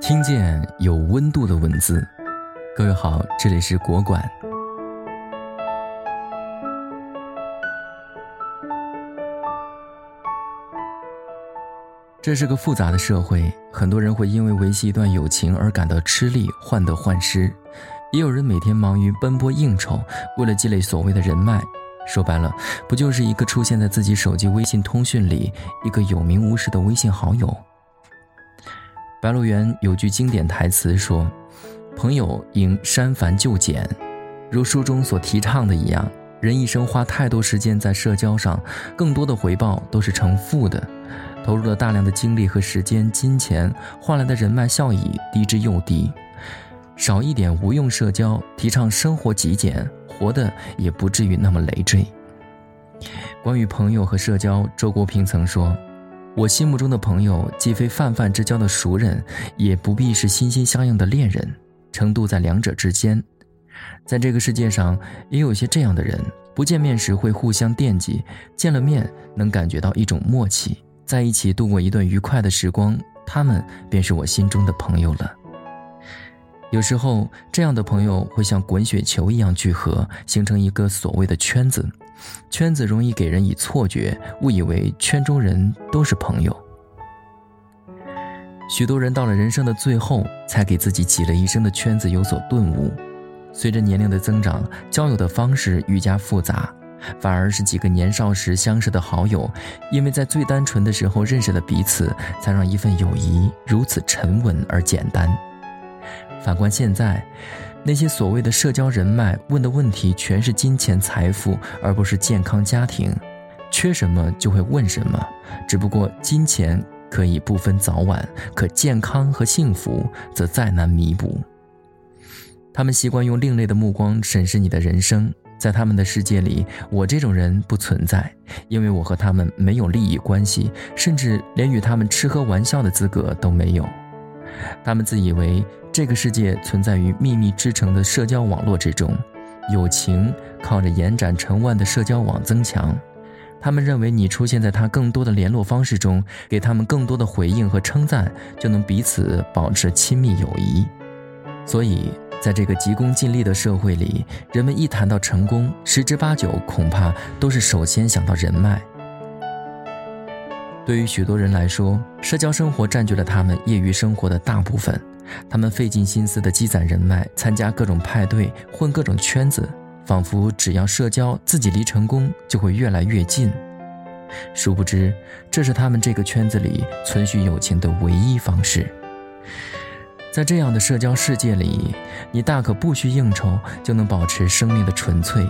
听见有温度的文字。各位好，这里是国馆。这是个复杂的社会，很多人会因为维系一段友情而感到吃力、患得患失，也有人每天忙于奔波应酬，为了积累所谓的人脉。说白了，不就是一个出现在自己手机微信通讯里一个有名无实的微信好友？白鹿原有句经典台词说：“朋友应删繁就简，如书中所提倡的一样，人一生花太多时间在社交上，更多的回报都是成负的。投入了大量的精力和时间、金钱，换来的人脉效益低之又低。少一点无用社交，提倡生活极简。”活的也不至于那么累赘。关于朋友和社交，周国平曾说：“我心目中的朋友，既非泛泛之交的熟人，也不必是心心相印的恋人，程度在两者之间。在这个世界上，也有些这样的人，不见面时会互相惦记，见了面能感觉到一种默契，在一起度过一段愉快的时光，他们便是我心中的朋友了。”有时候，这样的朋友会像滚雪球一样聚合，形成一个所谓的圈子。圈子容易给人以错觉，误以为圈中人都是朋友。许多人到了人生的最后，才给自己挤了一生的圈子有所顿悟。随着年龄的增长，交友的方式愈加复杂，反而是几个年少时相识的好友，因为在最单纯的时候认识了彼此，才让一份友谊如此沉稳而简单。反观现在，那些所谓的社交人脉问的问题全是金钱财富，而不是健康家庭。缺什么就会问什么，只不过金钱可以不分早晚，可健康和幸福则再难弥补。他们习惯用另类的目光审视你的人生，在他们的世界里，我这种人不存在，因为我和他们没有利益关系，甚至连与他们吃喝玩笑的资格都没有。他们自以为这个世界存在于秘密之城的社交网络之中，友情靠着延展成万的社交网增强。他们认为你出现在他更多的联络方式中，给他们更多的回应和称赞，就能彼此保持亲密友谊。所以，在这个急功近利的社会里，人们一谈到成功，十之八九恐怕都是首先想到人脉。对于许多人来说，社交生活占据了他们业余生活的大部分。他们费尽心思的积攒人脉，参加各种派对，混各种圈子，仿佛只要社交，自己离成功就会越来越近。殊不知，这是他们这个圈子里存续友情的唯一方式。在这样的社交世界里，你大可不需应酬，就能保持生命的纯粹。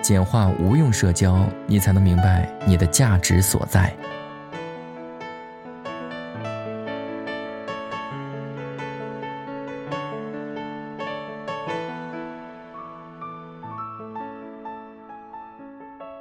简化无用社交，你才能明白你的价值所在。